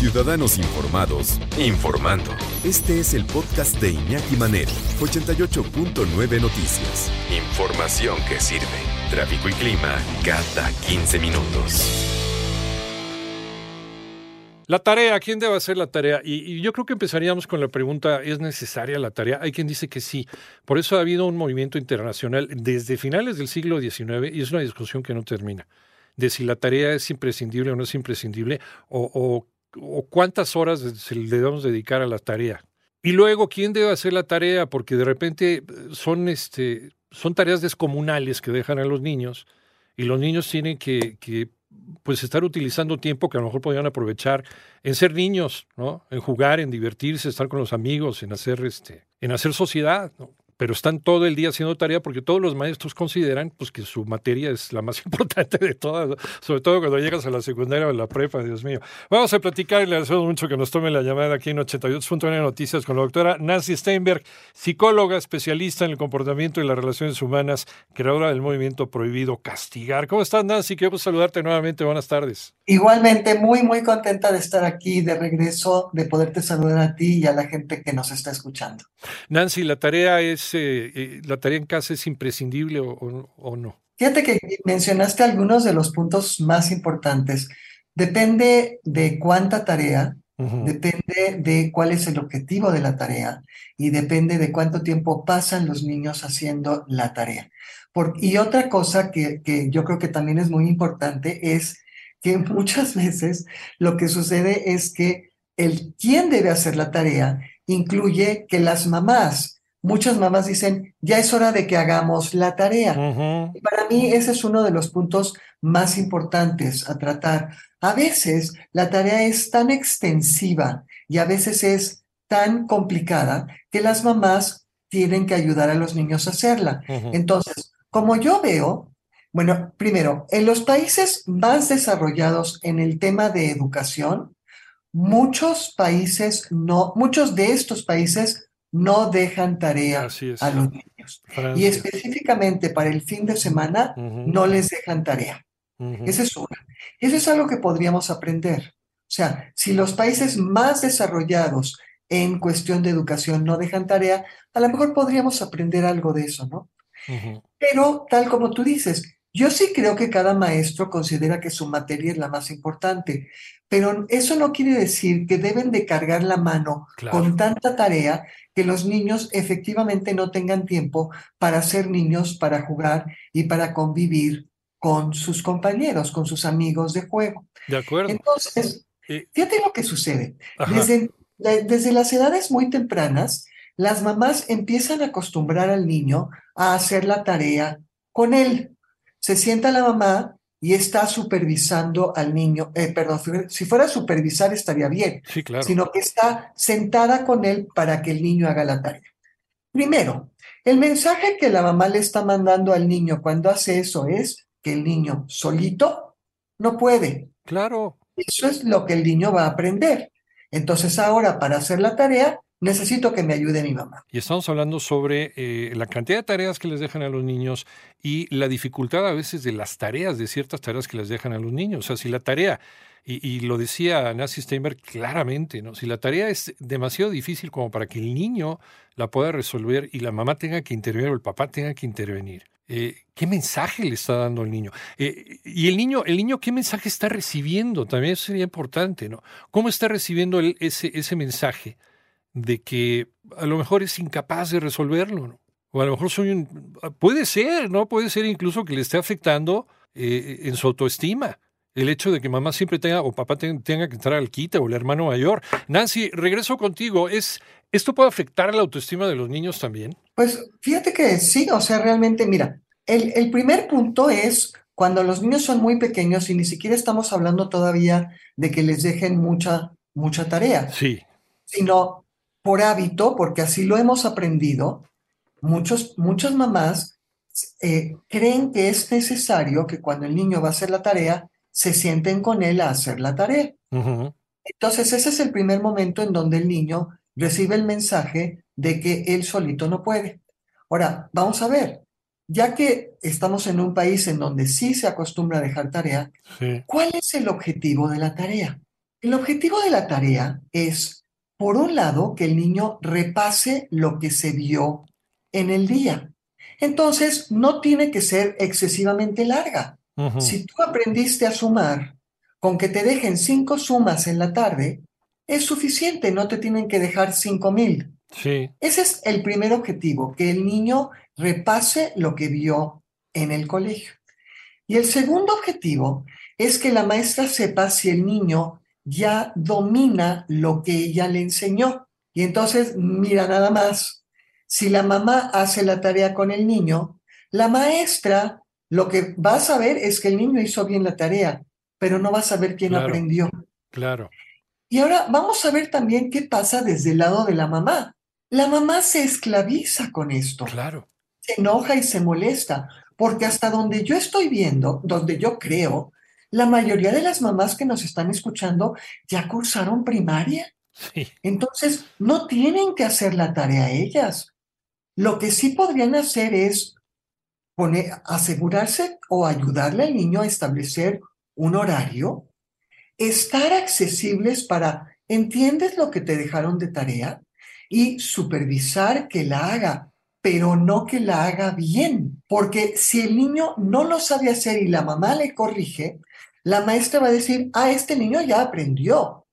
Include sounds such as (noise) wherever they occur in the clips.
Ciudadanos Informados, informando. Este es el podcast de Iñaki Manero, 88.9 Noticias. Información que sirve. Tráfico y clima cada 15 minutos. La tarea, ¿quién debe hacer la tarea? Y, yo creo que empezaríamos con la pregunta, ¿es necesaria la tarea? Hay quien dice que sí. Por eso ha habido un movimiento internacional desde finales del siglo XIX y es una discusión que no termina, de si la tarea es imprescindible o no es imprescindible, o, cuántas horas se le debemos dedicar a la tarea. Y luego, ¿quién debe hacer la tarea? Porque de repente son, este, son tareas descomunales que dejan a los niños y los niños tienen que, que pues estar utilizando tiempo que a lo mejor podrían aprovechar en ser niños, ¿no? En jugar, en divertirse, estar con los amigos, en hacer este, en hacer sociedad. Pero están todo el día haciendo tarea porque todos los maestros consideran pues, que su materia es la más (laughs) importante de todas, sobre todo cuando llegas a la secundaria o a la prepa, Dios mío. Vamos a platicar y le agradecemos mucho que nos tome la llamada aquí en 88.9 Noticias con la doctora Nancy Steinberg, psicóloga, especialista en el comportamiento y las relaciones humanas, creadora del movimiento Prohibido Castigar. ¿Cómo estás, Nancy? Quiero saludarte nuevamente. Buenas tardes. Igualmente, muy, muy contenta de estar aquí de regreso, de poderte saludar a ti y a la gente que nos está escuchando. Nancy, la tarea es eh, eh, la tarea en casa es imprescindible o, no? Fíjate que mencionaste algunos de los puntos más importantes. Depende de cuánta tarea, depende de cuál es el objetivo de la tarea y depende de cuánto tiempo pasan los niños haciendo la tarea. y otra cosa que, que yo creo que también es muy importante es que (laughs) muchas veces lo que sucede es que el quién debe hacer la tarea incluye que las mamás muchas mamás dicen, ya es hora de que hagamos la tarea. Y para mí ese es uno de los puntos más importantes a tratar. A veces la tarea es tan extensiva y a veces es tan complicada que las mamás tienen que ayudar a los niños a hacerla. Entonces, como yo veo, bueno, primero, en los países más desarrollados en el tema de educación, muchos países no, muchos de estos países no dejan tarea a los niños. Y específicamente para el fin de semana, no les dejan tarea. Esa es una. Eso es algo que podríamos aprender. O sea, si los países más desarrollados en cuestión de educación no dejan tarea, a lo mejor podríamos aprender algo de eso, ¿no? Pero tal como tú dices, yo sí creo que cada maestro considera que su materia es la más importante, pero eso no quiere decir que deben de cargar la mano con tanta tarea que los niños efectivamente no tengan tiempo para ser niños, para jugar y para convivir con sus compañeros, con sus amigos de juego. De acuerdo. Entonces, fíjate lo que sucede. Desde, desde las edades muy tempranas, las mamás empiezan a acostumbrar al niño a hacer la tarea con él. Se sienta la mamá y está supervisando al niño, eh, perdón, si fuera a supervisar estaría bien, sí, claro. sino que está sentada con él para que el niño haga la tarea. Primero, el mensaje que la mamá le está mandando al niño cuando hace eso es que el niño solito no puede. Claro. Eso es lo que el niño va a aprender. Entonces ahora para hacer la tarea necesito que me ayude mi mamá. Y estamos hablando sobre eh, la cantidad de tareas que les dejan a los niños y la dificultad a veces de las tareas, de ciertas tareas que les dejan a los niños. O sea, si la tarea, y, lo decía Nancy Steinberg claramente, ¿no? si la tarea es demasiado difícil como para que el niño la pueda resolver y la mamá tenga que intervenir o el papá tenga que intervenir, eh, ¿qué mensaje le está dando al niño? Eh, y el niño, el niño, ¿qué mensaje está recibiendo? También sería importante, ¿no? ¿Cómo está recibiendo ese, ese mensaje? De que a lo mejor es incapaz de resolverlo, ¿no? O a lo mejor soy un... Puede ser, ¿no? Puede ser incluso que le esté afectando eh, en su autoestima. El hecho de que mamá siempre tenga o papá tenga, que entrar al quite o el hermano mayor. Nancy, regreso contigo. ¿Es, ¿Esto puede afectar la autoestima de los niños también? Pues fíjate que sí, o sea, realmente, mira, el, el primer punto es cuando los niños son muy pequeños y ni siquiera estamos hablando todavía de que les dejen mucha, mucha tarea. Sí. Sino por hábito, porque así lo hemos aprendido, muchos, muchas mamás eh, creen que es necesario que cuando el niño va a hacer la tarea, se sienten con él a hacer la tarea. Entonces, ese es el primer momento en donde el niño recibe el mensaje de que él solito no puede. Ahora, vamos a ver, ya que estamos en un país en donde sí se acostumbra a dejar tarea, ¿cuál es el objetivo de la tarea? El objetivo de la tarea es, por un lado, que el niño repase lo que se vio en el día. Entonces, no tiene que ser excesivamente larga. Si tú aprendiste a sumar, con que te dejen cinco sumas en la tarde, es suficiente, no te tienen que dejar cinco mil. Sí. Ese es el primer objetivo, que el niño repase lo que vio en el colegio. Y el segundo objetivo es que la maestra sepa si el niño ya domina lo que ella le enseñó. Y entonces, mira nada más, si la mamá hace la tarea con el niño, la maestra lo que va a saber es que el niño hizo bien la tarea, pero no va a saber quién aprendió. Claro. Y ahora vamos a ver también qué pasa desde el lado de la mamá. La mamá se esclaviza con esto. Claro. Se enoja y se molesta, porque hasta donde yo estoy viendo, donde yo creo, la mayoría de las mamás que nos están escuchando ya cursaron primaria. Sí. Entonces, no tienen que hacer la tarea ellas. Lo que sí podrían hacer es poner, asegurarse o ayudarle al niño a establecer un horario, estar accesibles para, ¿entiendes lo que te dejaron de tarea? Y supervisar que la haga, pero no que la haga bien, porque si el niño no lo sabe hacer y la mamá le corrige, la maestra va a decir, ah, este niño ya aprendió.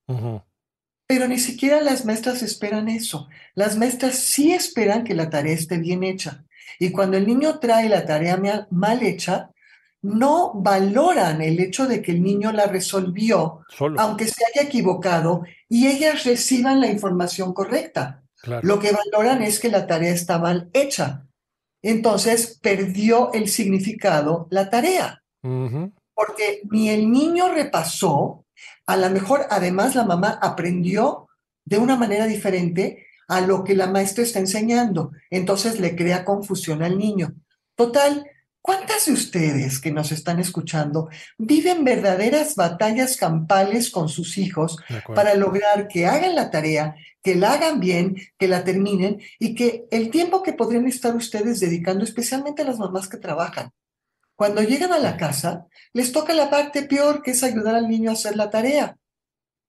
Pero ni siquiera las maestras esperan eso. Las maestras sí esperan que la tarea esté bien hecha. Y cuando el niño trae la tarea mal hecha, no valoran el hecho de que el niño la resolvió, aunque se haya equivocado, y ellas reciban la información correcta. Lo que valoran es que la tarea está mal hecha. Entonces perdió el significado la tarea porque ni el niño repasó, a lo mejor además la mamá aprendió de una manera diferente a lo que la maestra está enseñando. Entonces le crea confusión al niño. Total, ¿cuántas de ustedes que nos están escuchando viven verdaderas batallas campales con sus hijos para lograr que hagan la tarea, que la hagan bien, que la terminen y que el tiempo que podrían estar ustedes dedicando, especialmente a las mamás que trabajan, cuando llegan a la casa, les toca la parte peor, que es ayudar al niño a hacer la tarea.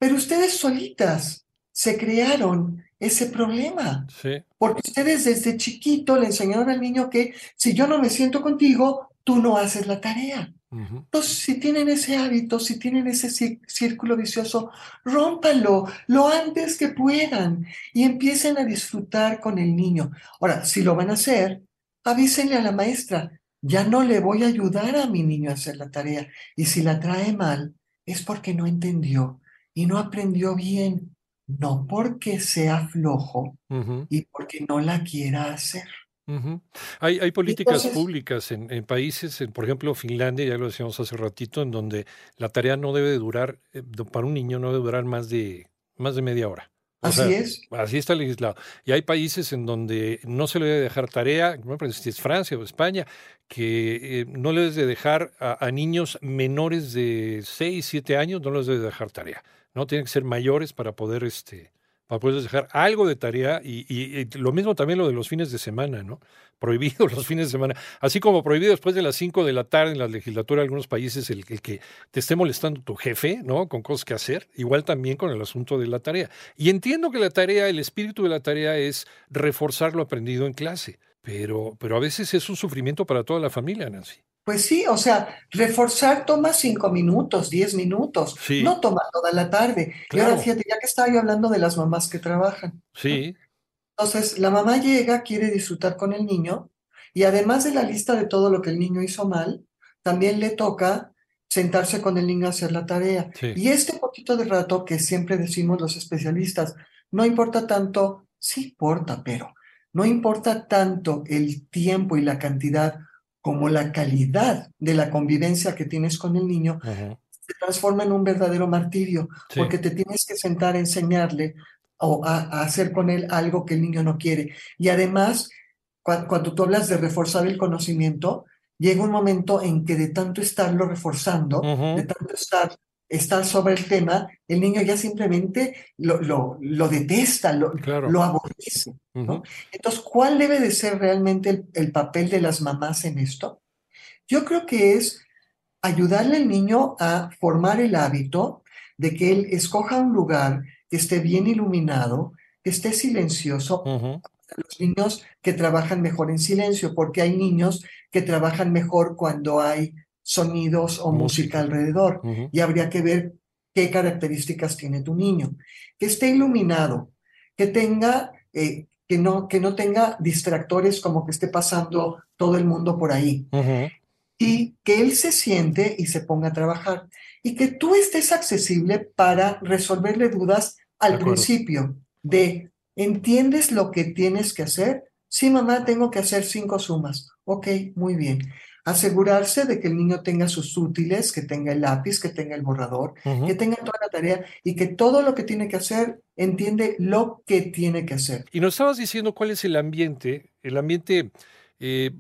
Pero ustedes solitas se crearon ese problema. Sí. Porque ustedes desde chiquito le enseñaron al niño que si yo no me siento contigo, tú no haces la tarea. Entonces, si tienen ese hábito, si tienen ese círculo vicioso, rómpanlo lo antes que puedan y empiecen a disfrutar con el niño. Ahora, si lo van a hacer, avísenle a la maestra, ya no le voy a ayudar a mi niño a hacer la tarea. Y si la trae mal, es porque no entendió y no aprendió bien, no porque sea flojo y porque no la quiera hacer. hay, hay, políticas públicas en, en países, en, por ejemplo Finlandia, ya lo decíamos hace ratito, en donde la tarea no debe durar, eh, para un niño no debe durar más de, más de media hora. Así es. Así está legislado. Y hay países en donde no se le debe dejar tarea, no si es Francia o España, que eh, no le debes de dejar a, niños menores de 6, 7 años, no les debe dejar tarea. No tienen que ser mayores para poder este, para poder dejar algo de tarea y, lo mismo también lo de los fines de semana, ¿no? (laughs) Prohibido los fines de semana, así como prohibido después de las 5 de la tarde en la legislatura de algunos países el, que te esté molestando tu jefe, ¿no? Con cosas que hacer, igual también con el asunto de la tarea. Y entiendo que la tarea, el espíritu de la tarea es reforzar lo aprendido en clase, pero, pero a veces es un sufrimiento para toda la familia, Nancy. Pues sí, o sea, reforzar toma cinco minutos, diez minutos, no toma toda la tarde. Y ahora fíjate, ya que estaba yo hablando de las mamás que trabajan. Sí. Entonces, la mamá llega, quiere disfrutar con el niño, y además de la lista de todo lo que el niño hizo mal, también le toca sentarse con el niño a hacer la tarea. Y este poquito de rato que siempre decimos los especialistas, no importa tanto, sí importa, pero no importa tanto el tiempo y la cantidad como la calidad de la convivencia que tienes con el niño, se transforma en un verdadero martirio, porque te tienes que sentar a enseñarle o a, hacer con él algo que el niño no quiere. Y además, cuando tú hablas de reforzar el conocimiento, llega un momento en que de tanto estarlo reforzando, de tanto estar estar sobre el tema, el niño ya simplemente lo, lo, lo detesta, lo, lo aborrece. ¿no? Entonces, ¿cuál debe de ser realmente el, papel de las mamás en esto? Yo creo que es ayudarle al niño a formar el hábito de que él escoja un lugar que esté bien iluminado, que esté silencioso. Los niños que trabajan mejor en silencio, porque hay niños que trabajan mejor cuando hay sonidos o música, alrededor. Y habría que ver qué características tiene tu niño. Que esté iluminado, que tenga, eh, que, no, que no tenga distractores como que esté pasando todo el mundo por ahí. Y que él se siente y se ponga a trabajar. Y que tú estés accesible para resolverle dudas al principio de, ¿entiendes lo que tienes que hacer? Sí, mamá, tengo que hacer cinco sumas. Ok, muy bien. Asegurarse de que el niño tenga sus útiles, que tenga el lápiz, que tenga el borrador, que tenga toda la tarea y que todo lo que tiene que hacer entiende lo que tiene que hacer. Y nos estabas diciendo cuál es el ambiente, el ambiente eh,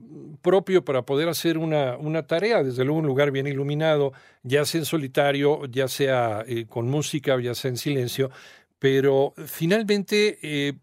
propio para poder hacer una, una, tarea, desde luego un lugar bien iluminado, ya sea en solitario, ya sea eh, con música, ya sea en silencio, pero finalmente, eh,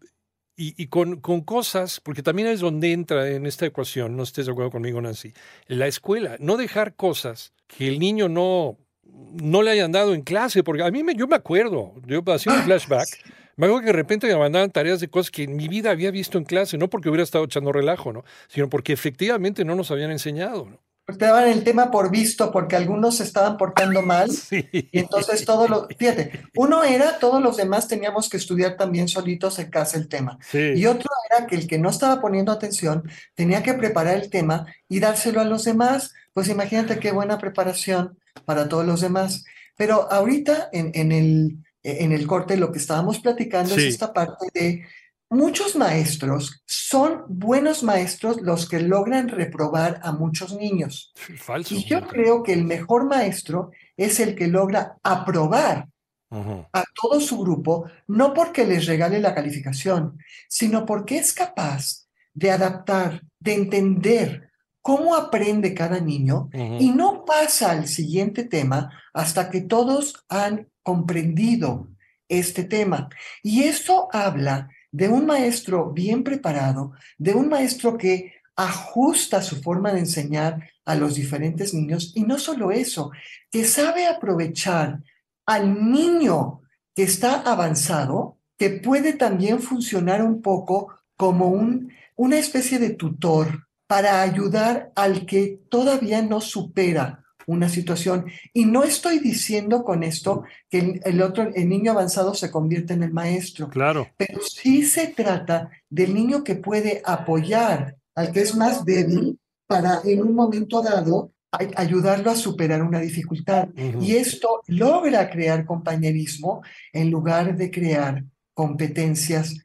y, con, con, cosas, porque también es donde entra en esta ecuación, no estés de acuerdo conmigo, Nancy, la escuela, no dejar cosas que el niño no, no le hayan dado en clase, porque a mí me, yo me acuerdo, yo haciendo un ah, flashback, me acuerdo que de repente me mandaban tareas de cosas que en mi vida había visto en clase, no porque hubiera estado echando relajo, ¿no? sino porque efectivamente no nos habían enseñado. ¿no? Te daban el tema por visto porque algunos se estaban portando mal. (laughs) Y entonces todo lo, fíjate, uno era, todos los demás teníamos que estudiar también solitos en casa el tema. Y otro era que el que no estaba poniendo atención tenía que preparar el tema y dárselo a los demás, pues imagínate qué buena preparación para todos los demás. Pero ahorita en, en el, en el corte lo que estábamos platicando es esta parte de Muchos maestros son buenos maestros los que logran reprobar a muchos niños. Falso. Y yo creo que el mejor maestro es el que logra aprobar a todo su grupo, no porque les regale la calificación, sino porque es capaz de adaptar, de entender cómo aprende cada niño y no pasa al siguiente tema hasta que todos han comprendido este tema. Y eso habla de un maestro bien preparado, de un maestro que ajusta su forma de enseñar a los diferentes niños. Y no solo eso, que sabe aprovechar al niño que está avanzado, que puede también funcionar un poco como un, una especie de tutor para ayudar al que todavía no supera una situación. Y no estoy diciendo con esto que el, otro, el niño avanzado se convierte en el maestro. Claro. Pero sí se trata del niño que puede apoyar al que es más débil para en un momento dado ayudarlo a superar una dificultad. Y esto logra crear compañerismo en lugar de crear competencias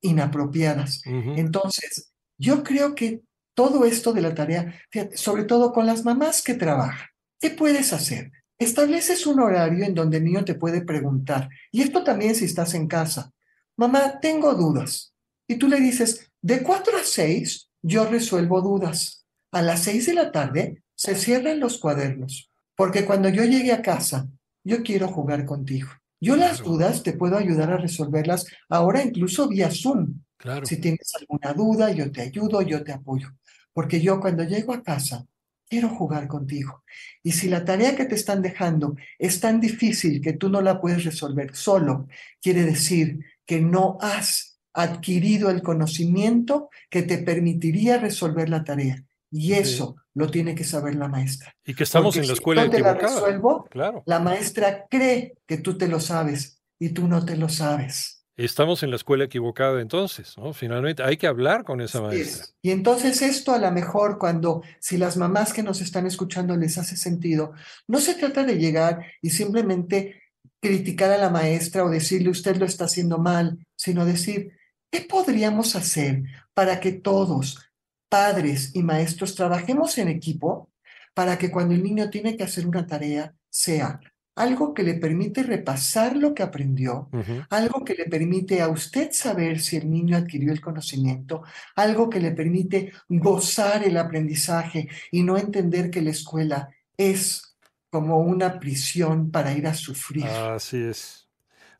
inapropiadas. Entonces, yo creo que todo esto de la tarea, sobre todo con las mamás que trabajan, ¿Qué puedes hacer? Estableces un horario en donde el niño te puede preguntar, y esto también si estás en casa, mamá, tengo dudas. Y tú le dices, de 4 a 6 yo resuelvo dudas. A las 6 de la tarde se cierran los cuadernos, porque cuando yo llegue a casa, yo quiero jugar contigo. Yo las dudas te puedo ayudar a resolverlas ahora incluso vía Zoom. Claro. Si tienes alguna duda, yo te ayudo, yo te apoyo. Porque yo cuando llego a casa, quiero jugar contigo. Y si la tarea que te están dejando es tan difícil que tú no la puedes resolver solo, quiere decir que no has adquirido el conocimiento que te permitiría resolver la tarea. Y eso lo tiene que saber la maestra. Y que estamos en la escuela te la resuelvo, claro. la maestra cree que tú te lo sabes y tú no te lo sabes. Estamos en la escuela equivocada entonces, ¿no? Finalmente hay que hablar con esa maestra. Y entonces esto a lo mejor cuando, si las mamás que nos están escuchando les hace sentido, no se trata de llegar y simplemente criticar a la maestra o decirle usted lo está haciendo mal, sino decir, ¿qué podríamos hacer para que todos, padres y maestros, trabajemos en equipo para que cuando el niño tiene que hacer una tarea sea algo que le permite repasar lo que aprendió, algo que le permite a usted saber si el niño adquirió el conocimiento, algo que le permite gozar el aprendizaje y no entender que la escuela es como una prisión para ir a sufrir. Así es.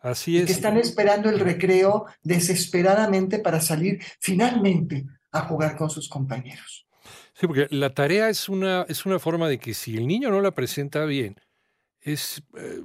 Así es. que están esperando el recreo desesperadamente para salir finalmente a jugar con sus compañeros. Sí, porque la tarea es una, es una forma de que si el niño no la presenta bien, es, eh,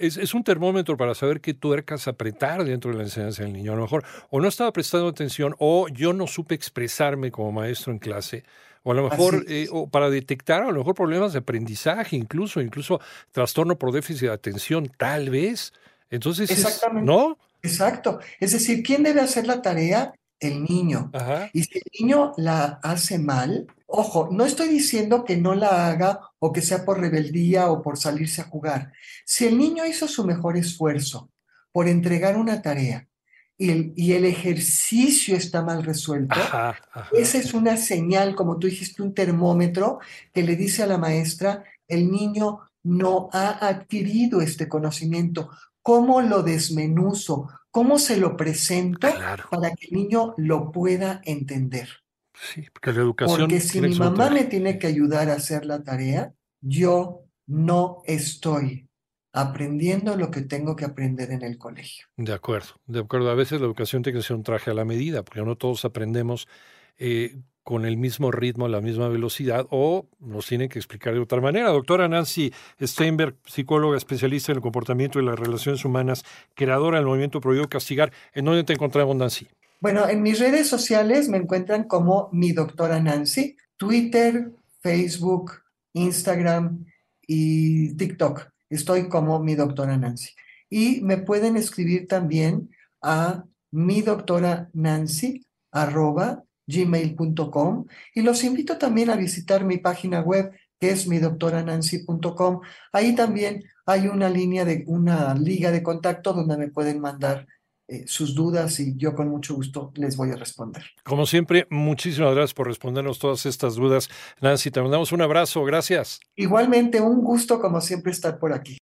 es, un termómetro para saber qué tuercas apretar dentro de la enseñanza del niño. A lo mejor o no estaba prestando atención o yo no supe expresarme como maestro en clase. O a lo mejor, eh, o para detectar a lo mejor problemas de aprendizaje, incluso, incluso trastorno por déficit de atención, tal vez. Entonces, Exactamente. ¿no? Exacto. Es decir, ¿quién debe hacer la tarea? El niño. Y si el niño la hace mal, ojo, no estoy diciendo que no la haga o que sea por rebeldía o por salirse a jugar. Si el niño hizo su mejor esfuerzo por entregar una tarea y el, y el ejercicio está mal resuelto, esa es una señal, como tú dijiste, un termómetro que le dice a la maestra, el niño no ha adquirido este conocimiento, cómo lo desmenuzo, cómo se lo presento para que el niño lo pueda entender. Sí, porque la educación. Porque si mi mamá me tiene que ayudar a hacer la tarea, yo no estoy aprendiendo lo que tengo que aprender en el colegio. De acuerdo, de acuerdo. A veces la educación tiene que ser un traje a la medida, porque no todos aprendemos eh, con el mismo ritmo, la misma velocidad, o nos tienen que explicar de otra manera. Doctora Nancy Steinberg, psicóloga especialista en el comportamiento y las relaciones humanas, creadora del movimiento Prohibido Castigar, ¿en dónde te encontramos, Nancy? Bueno, en mis redes sociales me encuentran como mi doctora Nancy, Twitter, Facebook, Instagram y TikTok. Estoy como mi doctora Nancy. Y me pueden escribir también a mi doctora Nancy arroba gmail.com y los invito también a visitar mi página web que es midoctoranancy.com. Ahí también hay una línea de una liga de contacto donde me pueden mandar eh, sus dudas y yo con mucho gusto les voy a responder. Como siempre, muchísimas gracias por respondernos todas estas dudas. Nancy, te mandamos un abrazo, gracias. Igualmente, un gusto como siempre estar por aquí.